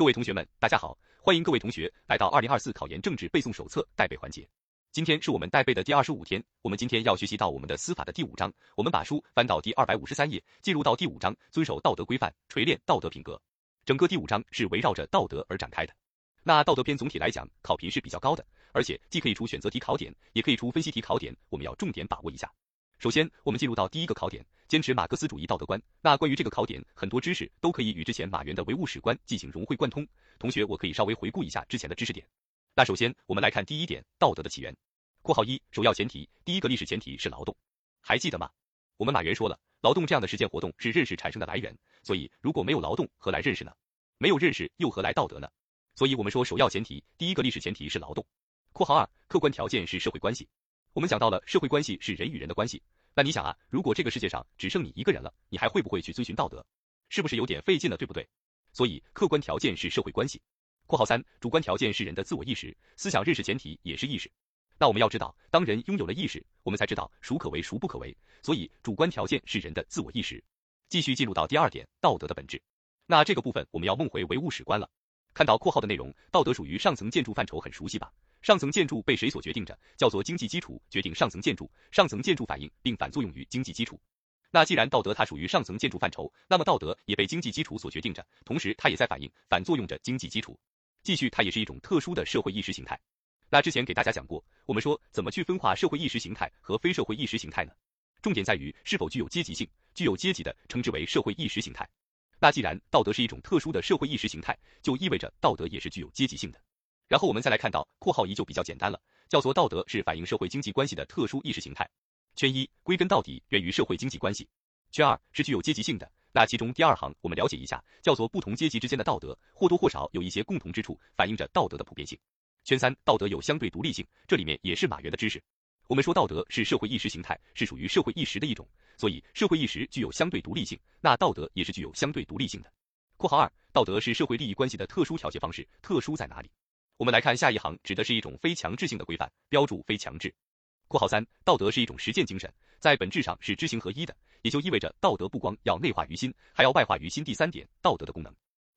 各位同学们，大家好，欢迎各位同学来到二零二四考研政治背诵手册带背环节。今天是我们带背的第二十五天，我们今天要学习到我们的司法的第五章。我们把书翻到第二百五十三页，进入到第五章，遵守道德规范，锤炼道德品格。整个第五章是围绕着道德而展开的。那道德篇总体来讲，考评是比较高的，而且既可以出选择题考点，也可以出分析题考点，我们要重点把握一下。首先，我们进入到第一个考点，坚持马克思主义道德观。那关于这个考点，很多知识都可以与之前马原的唯物史观进行融会贯通。同学，我可以稍微回顾一下之前的知识点。那首先，我们来看第一点，道德的起源。括号一，首要前提，第一个历史前提是劳动，还记得吗？我们马原说了，劳动这样的实践活动是认识产生的来源，所以如果没有劳动，何来认识呢？没有认识，又何来道德呢？所以我们说，首要前提，第一个历史前提是劳动。括号二，客观条件是社会关系。我们讲到了社会关系是人与人的关系，那你想啊，如果这个世界上只剩你一个人了，你还会不会去遵循道德？是不是有点费劲了，对不对？所以客观条件是社会关系。括号三，主观条件是人的自我意识、思想认识前提也是意识。那我们要知道，当人拥有了意识，我们才知道孰可为孰不可为。所以主观条件是人的自我意识。继续进入到第二点，道德的本质。那这个部分我们要梦回唯物史观了。看到括号的内容，道德属于上层建筑范畴，很熟悉吧？上层建筑被谁所决定着？叫做经济基础决定上层建筑，上层建筑反映并反作用于经济基础。那既然道德它属于上层建筑范畴，那么道德也被经济基础所决定着，同时它也在反映反作用着经济基础。继续，它也是一种特殊的社会意识形态。那之前给大家讲过，我们说怎么去分化社会意识形态和非社会意识形态呢？重点在于是否具有阶级性，具有阶级的称之为社会意识形态。那既然道德是一种特殊的社会意识形态，就意味着道德也是具有阶级性的。然后我们再来看到括号一就比较简单了，叫做道德是反映社会经济关系的特殊意识形态。圈一归根到底源于社会经济关系。圈二是具有阶级性的。那其中第二行我们了解一下，叫做不同阶级之间的道德或多或少有一些共同之处，反映着道德的普遍性。圈三道德有相对独立性，这里面也是马原的知识。我们说道德是社会意识形态，是属于社会意识的一种，所以社会意识具有相对独立性，那道德也是具有相对独立性的。括号二道德是社会利益关系的特殊调节方式，特殊在哪里？我们来看下一行，指的是一种非强制性的规范，标注非强制。括号三，道德是一种实践精神，在本质上是知行合一的，也就意味着道德不光要内化于心，还要外化于心。第三点，道德的功能。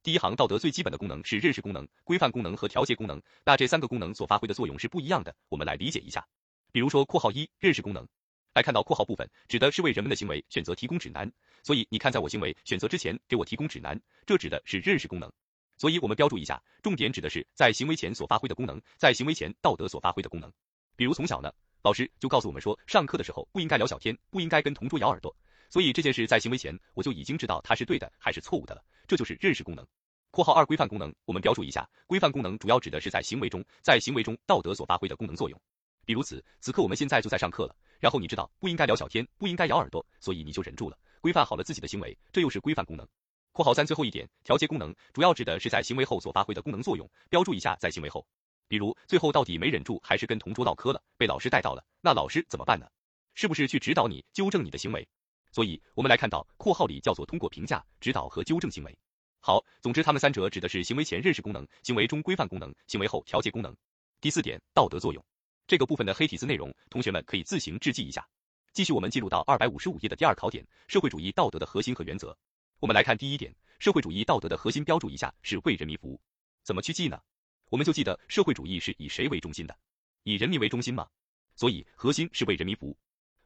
第一行，道德最基本的功能是认识功能、规范功能和调节功能，那这三个功能所发挥的作用是不一样的，我们来理解一下。比如说，括号一，认识功能，来看到括号部分，指的是为人们的行为选择提供指南，所以你看，在我行为选择之前给我提供指南，这指的是认识功能。所以，我们标注一下，重点指的是在行为前所发挥的功能，在行为前道德所发挥的功能。比如从小呢，老师就告诉我们说，上课的时候不应该聊小天，不应该跟同桌咬耳朵。所以这件事在行为前我就已经知道它是对的还是错误的了，这就是认识功能。括号二规范功能，我们标注一下，规范功能主要指的是在行为中，在行为中道德所发挥的功能作用。比如此，此刻我们现在就在上课了，然后你知道不应该聊小天，不应该咬耳朵，所以你就忍住了，规范好了自己的行为，这又是规范功能。括号三最后一点，调节功能主要指的是在行为后所发挥的功能作用，标注一下在行为后。比如最后到底没忍住，还是跟同桌唠嗑了，被老师带到了，那老师怎么办呢？是不是去指导你，纠正你的行为？所以我们来看到括号里叫做通过评价、指导和纠正行为。好，总之他们三者指的是行为前认识功能，行为中规范功能，行为后调节功能。第四点，道德作用，这个部分的黑体字内容，同学们可以自行制记一下。继续我们进入到二百五十五页的第二考点，社会主义道德的核心和原则。我们来看第一点，社会主义道德的核心标注一下是为人民服务。怎么去记呢？我们就记得社会主义是以谁为中心的？以人民为中心吗？所以核心是为人民服务。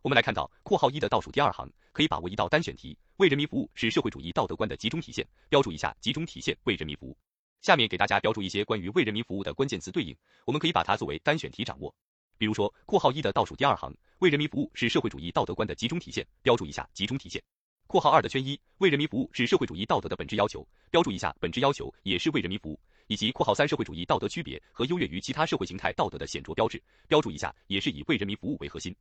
我们来看到括号一的倒数第二行，可以把握一道单选题：为人民服务是社会主义道德观的集中体现。标注一下集中体现为人民服务。下面给大家标注一些关于为人民服务的关键词对应，我们可以把它作为单选题掌握。比如说括号一的倒数第二行，为人民服务是社会主义道德观的集中体现。标注一下集中体现。括号二的圈一，为人民服务是社会主义道德的本质要求，标注一下本质要求也是为人民服务，以及括号三社会主义道德区别和优越于其他社会形态道德的显著标志，标注一下也是以为人民服务为核心。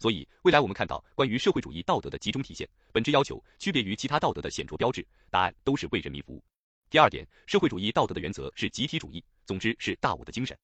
所以未来我们看到关于社会主义道德的集中体现、本质要求、区别于其他道德的显著标志，答案都是为人民服务。第二点，社会主义道德的原则是集体主义，总之是大我的精神。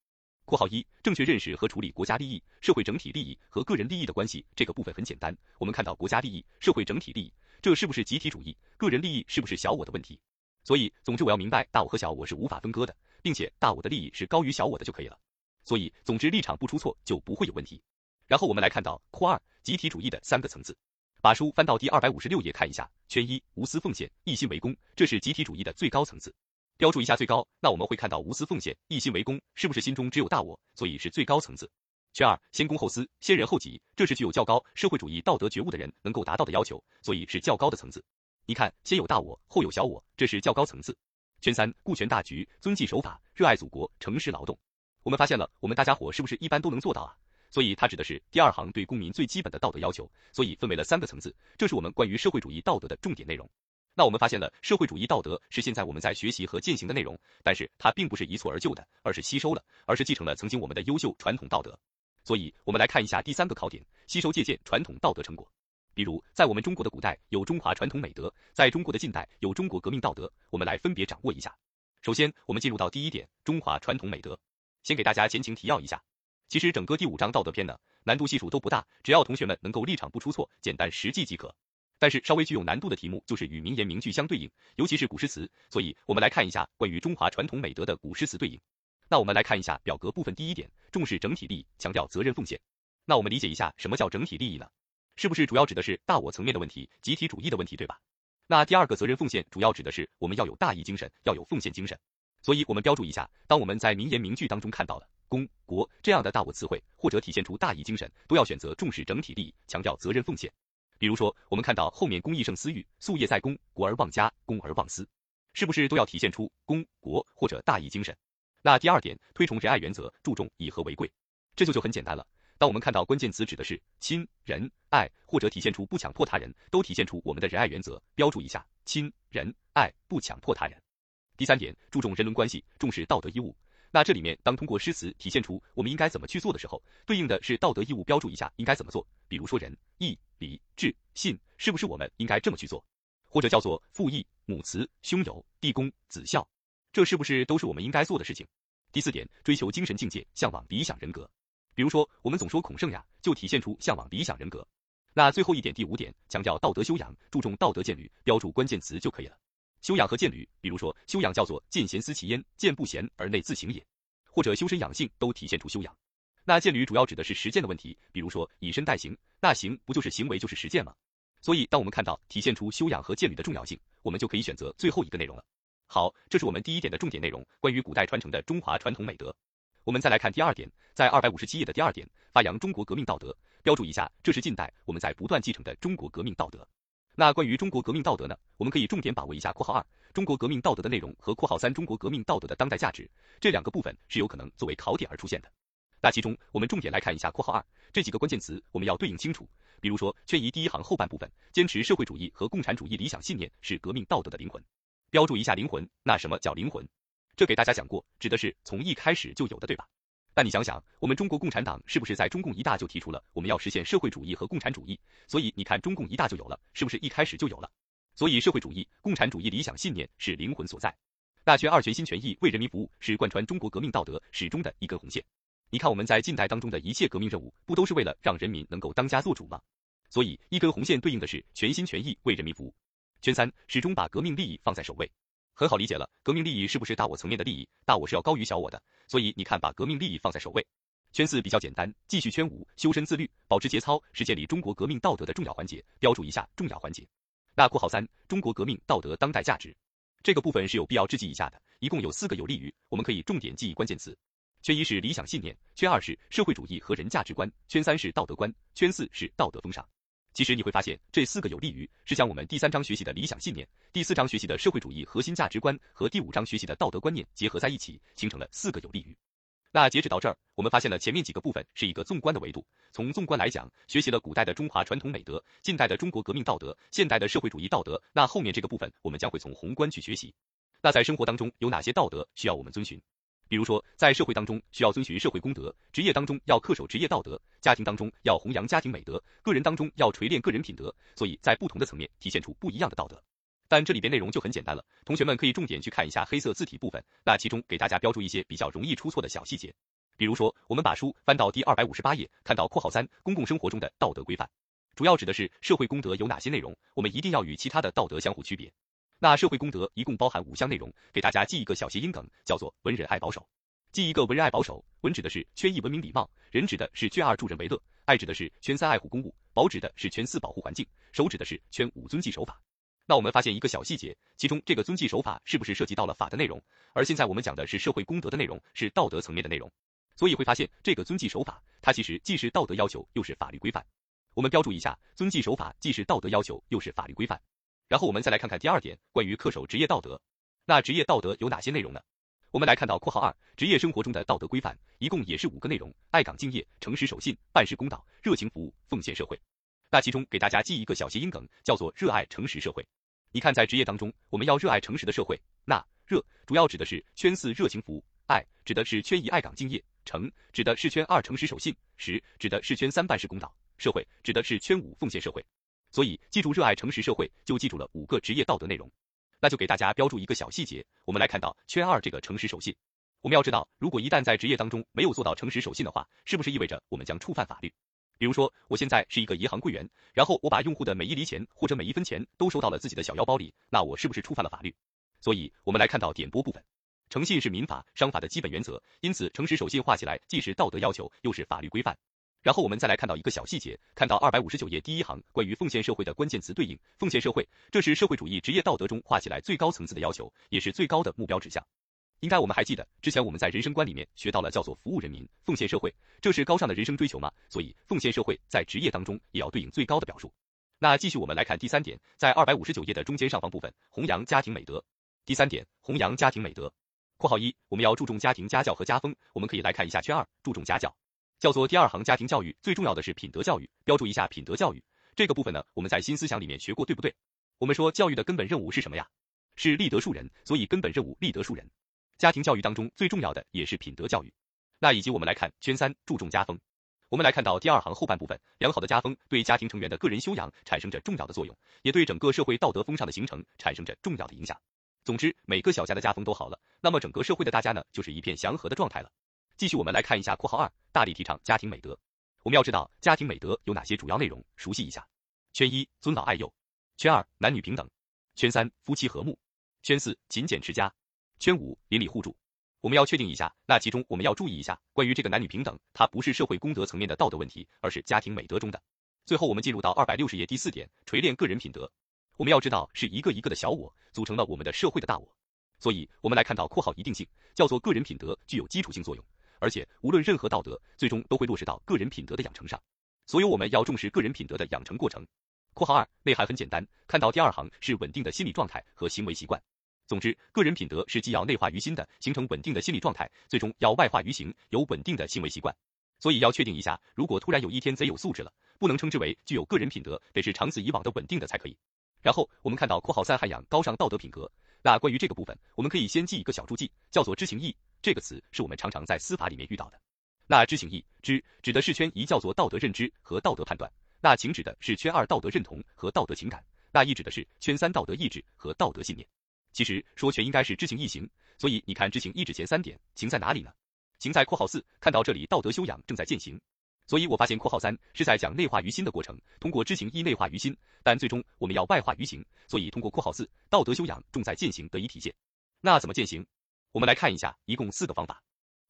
括号一，正确认识和处理国家利益、社会整体利益和个人利益的关系，这个部分很简单，我们看到国家利益、社会整体利益。这是不是集体主义？个人利益是不是小我的问题？所以，总之我要明白大我和小我是无法分割的，并且大我的利益是高于小我的就可以了。所以，总之立场不出错就不会有问题。然后我们来看到括二集体主义的三个层次，把书翻到第二百五十六页看一下。圈一无私奉献，一心为公，这是集体主义的最高层次。标注一下最高，那我们会看到无私奉献、一心为公，是不是心中只有大我，所以是最高层次？圈二，先公后私，先人后己，这是具有较高社会主义道德觉悟的人能够达到的要求，所以是较高的层次。你看，先有大我，后有小我，这是较高层次。圈三，顾全大局，遵纪守法，热爱祖国，诚实劳动。我们发现了，我们大家伙是不是一般都能做到啊？所以它指的是第二行对公民最基本的道德要求，所以分为了三个层次，这是我们关于社会主义道德的重点内容。那我们发现了，社会主义道德是现在我们在学习和践行的内容，但是它并不是一蹴而就的，而是吸收了，而是继承了曾经我们的优秀传统道德。所以，我们来看一下第三个考点：吸收借鉴传统道德成果。比如，在我们中国的古代有中华传统美德，在中国的近代有中国革命道德，我们来分别掌握一下。首先，我们进入到第一点，中华传统美德。先给大家前情提要一下。其实整个第五章道德篇呢，难度系数都不大，只要同学们能够立场不出错，简单实际即可。但是稍微具有难度的题目就是与名言名句相对应，尤其是古诗词。所以我们来看一下关于中华传统美德的古诗词对应。那我们来看一下表格部分第一点，重视整体利益，强调责任奉献。那我们理解一下什么叫整体利益呢？是不是主要指的是大我层面的问题，集体主义的问题，对吧？那第二个责任奉献主要指的是我们要有大义精神，要有奉献精神。所以我们标注一下，当我们在名言名句当中看到了。公国这样的大我词汇，或者体现出大义精神，都要选择重视整体利益，强调责任奉献。比如说，我们看到后面公义胜私欲，夙业在公，国而忘家，公而忘私，是不是都要体现出公国或者大义精神？那第二点，推崇仁爱原则，注重以和为贵，这就就很简单了。当我们看到关键词指的是亲仁爱，或者体现出不强迫他人，都体现出我们的仁爱原则，标注一下亲仁爱，不强迫他人。第三点，注重人伦关系，重视道德义务。那这里面，当通过诗词体现出我们应该怎么去做的时候，对应的是道德义务，标注一下应该怎么做。比如说仁、义、礼、智、信，是不是我们应该这么去做？或者叫做父义、母慈、兄友、弟恭、子孝，这是不是都是我们应该做的事情？第四点，追求精神境界，向往理想人格。比如说，我们总说孔圣呀，就体现出向往理想人格。那最后一点，第五点，强调道德修养，注重道德建履，标注关键词就可以了。修养和建履，比如说修养叫做见贤思齐焉，见不贤而内自省也，或者修身养性都体现出修养。那见履主要指的是实践的问题，比如说以身代行，那行不就是行为就是实践吗？所以当我们看到体现出修养和见履的重要性，我们就可以选择最后一个内容了。好，这是我们第一点的重点内容，关于古代传承的中华传统美德。我们再来看第二点，在二百五十七页的第二点，发扬中国革命道德，标注一下，这是近代我们在不断继承的中国革命道德。那关于中国革命道德呢？我们可以重点把握一下（括号二）中国革命道德的内容和（括号三）中国革命道德的当代价值这两个部分是有可能作为考点而出现的。那其中我们重点来看一下（括号二）这几个关键词，我们要对应清楚。比如说圈一第一行后半部分，坚持社会主义和共产主义理想信念是革命道德的灵魂，标注一下灵魂。那什么叫灵魂？这给大家讲过，指的是从一开始就有的，对吧？但你想想，我们中国共产党是不是在中共一大就提出了我们要实现社会主义和共产主义？所以你看中共一大就有了，是不是一开始就有了？所以社会主义、共产主义理想信念是灵魂所在。大全二全心全意为人民服务是贯穿中国革命道德始终的一根红线。你看我们在近代当中的一切革命任务，不都是为了让人民能够当家做主吗？所以一根红线对应的是全心全意为人民服务。圈三始终把革命利益放在首位。很好理解了，革命利益是不是大我层面的利益？大我是要高于小我的，所以你看，把革命利益放在首位。圈四比较简单，继续圈五，修身自律，保持节操，是建立中国革命道德的重要环节，标注一下重要环节。那括号三，中国革命道德当代价值，这个部分是有必要知记一下的，一共有四个有利于，我们可以重点记忆关键词。圈一是理想信念，圈二是社会主义和人价值观，圈三是道德观，圈四是道德风尚。其实你会发现，这四个有利于是将我们第三章学习的理想信念、第四章学习的社会主义核心价值观和第五章学习的道德观念结合在一起，形成了四个有利于。那截止到这儿，我们发现了前面几个部分是一个纵观的维度。从纵观来讲，学习了古代的中华传统美德、近代的中国革命道德、现代的社会主义道德。那后面这个部分，我们将会从宏观去学习。那在生活当中有哪些道德需要我们遵循？比如说，在社会当中需要遵循社会公德，职业当中要恪守职业道德，家庭当中要弘扬家庭美德，个人当中要锤炼个人品德。所以在不同的层面体现出不一样的道德。但这里边内容就很简单了，同学们可以重点去看一下黑色字体部分，那其中给大家标注一些比较容易出错的小细节。比如说，我们把书翻到第二百五十八页，看到括号三公共生活中的道德规范，主要指的是社会公德有哪些内容，我们一定要与其他的道德相互区别。那社会公德一共包含五项内容，给大家记一个小谐音梗，叫做文人爱保守。记一个文人爱保守，文指的是圈一文明礼貌，人指的是圈二助人为乐，爱指的是圈三爱护公物，保指的是圈四保护环境，守指的是圈五遵纪守法。那我们发现一个小细节，其中这个遵纪守法是不是涉及到了法的内容？而现在我们讲的是社会公德的内容，是道德层面的内容。所以会发现这个遵纪守法，它其实既是道德要求，又是法律规范。我们标注一下，遵纪守法既是道德要求，又是法律规范。然后我们再来看看第二点，关于恪守职业道德。那职业道德有哪些内容呢？我们来看到（括号二）职业生活中的道德规范，一共也是五个内容：爱岗敬业、诚实守信、办事公道、热情服务、奉献社会。那其中给大家记一个小谐音梗，叫做热爱诚实社会。你看，在职业当中，我们要热爱诚实的社会。那热主要指的是圈四热情服务，爱指的是圈一爱岗敬业，诚指的是圈二诚实守信，实指的是圈三办事公道，社会指的是圈五奉献社会。所以记住热爱诚实社会，就记住了五个职业道德内容。那就给大家标注一个小细节，我们来看到圈二这个诚实守信。我们要知道，如果一旦在职业当中没有做到诚实守信的话，是不是意味着我们将触犯法律？比如说，我现在是一个银行柜员，然后我把用户的每一厘钱或者每一分钱都收到了自己的小腰包里，那我是不是触犯了法律？所以，我们来看到点拨部分，诚信是民法、商法的基本原则，因此诚实守信画起来既是道德要求，又是法律规范。然后我们再来看到一个小细节，看到二百五十九页第一行关于奉献社会的关键词对应，奉献社会，这是社会主义职业道德中画起来最高层次的要求，也是最高的目标指向。应该我们还记得，之前我们在人生观里面学到了叫做服务人民、奉献社会，这是高尚的人生追求嘛？所以奉献社会在职业当中也要对应最高的表述。那继续我们来看第三点，在二百五十九页的中间上方部分，弘扬家庭美德。第三点，弘扬家庭美德。括号一，我们要注重家庭家教和家风。我们可以来看一下圈二，注重家教，叫做第二行家庭教育，最重要的是品德教育，标注一下品德教育这个部分呢，我们在新思想里面学过，对不对？我们说教育的根本任务是什么呀？是立德树人，所以根本任务立德树人。家庭教育当中最重要的也是品德教育，那以及我们来看圈三注重家风，我们来看到第二行后半部分，良好的家风对家庭成员的个人修养产生着重要的作用，也对整个社会道德风尚的形成产生着重要的影响。总之，每个小家的家风都好了，那么整个社会的大家呢，就是一片祥和的状态了。继续我们来看一下括号二，大力提倡家庭美德。我们要知道家庭美德有哪些主要内容，熟悉一下。圈一尊老爱幼，圈二男女平等，圈三夫妻和睦，圈四勤俭持家。圈五邻里互助，我们要确定一下，那其中我们要注意一下，关于这个男女平等，它不是社会公德层面的道德问题，而是家庭美德中的。最后我们进入到二百六十页第四点，锤炼个人品德。我们要知道，是一个一个的小我组成了我们的社会的大我，所以我们来看到括号一定性，叫做个人品德具有基础性作用，而且无论任何道德，最终都会落实到个人品德的养成上，所以我们要重视个人品德的养成过程。括号二内涵很简单，看到第二行是稳定的心理状态和行为习惯。总之，个人品德是既要内化于心的，形成稳定的心理状态，最终要外化于行，有稳定的行为习惯。所以要确定一下，如果突然有一天贼有素质了，不能称之为具有个人品德，得是长此以往的稳定的才可以。然后我们看到括号三涵养高尚道德品格，那关于这个部分，我们可以先记一个小注记，叫做知情意。这个词是我们常常在司法里面遇到的。那知情意，知指的是圈一叫做道德认知和道德判断，那情指的是圈二道德认同和道德情感，那意指的是圈三道德意志和道德信念。其实说全应该是知情意行，所以你看知情意指前三点，情在哪里呢？情在括号四，看到这里道德修养正在践行，所以我发现括号三是在讲内化于心的过程，通过知情意内化于心，但最终我们要外化于行，所以通过括号四道德修养重在践行得以体现。那怎么践行？我们来看一下，一共四个方法。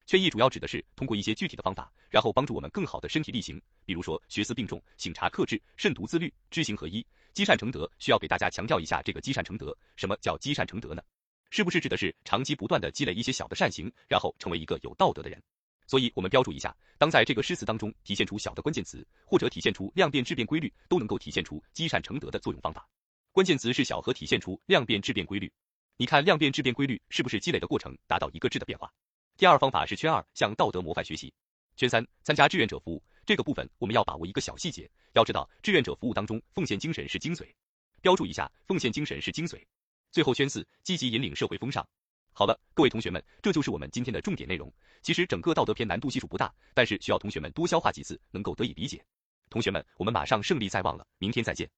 劝义主要指的是通过一些具体的方法，然后帮助我们更好的身体力行，比如说学思并重、醒察克制、慎独自律、知行合一。积善成德需要给大家强调一下，这个积善成德，什么叫积善成德呢？是不是指的是长期不断的积累一些小的善行，然后成为一个有道德的人？所以我们标注一下，当在这个诗词当中体现出小的关键词，或者体现出量变质变规律，都能够体现出积善成德的作用方法。关键词是小和体现出量变质变规律。你看量变质变规律是不是积累的过程达到一个质的变化？第二方法是圈二，向道德模范学习。圈三，参加志愿者服务。这个部分我们要把握一个小细节，要知道志愿者服务当中奉献精神是精髓，标注一下奉献精神是精髓。最后圈四，积极引领社会风尚。好了，各位同学们，这就是我们今天的重点内容。其实整个道德篇难度系数不大，但是需要同学们多消化几次，能够得以理解。同学们，我们马上胜利在望了，明天再见。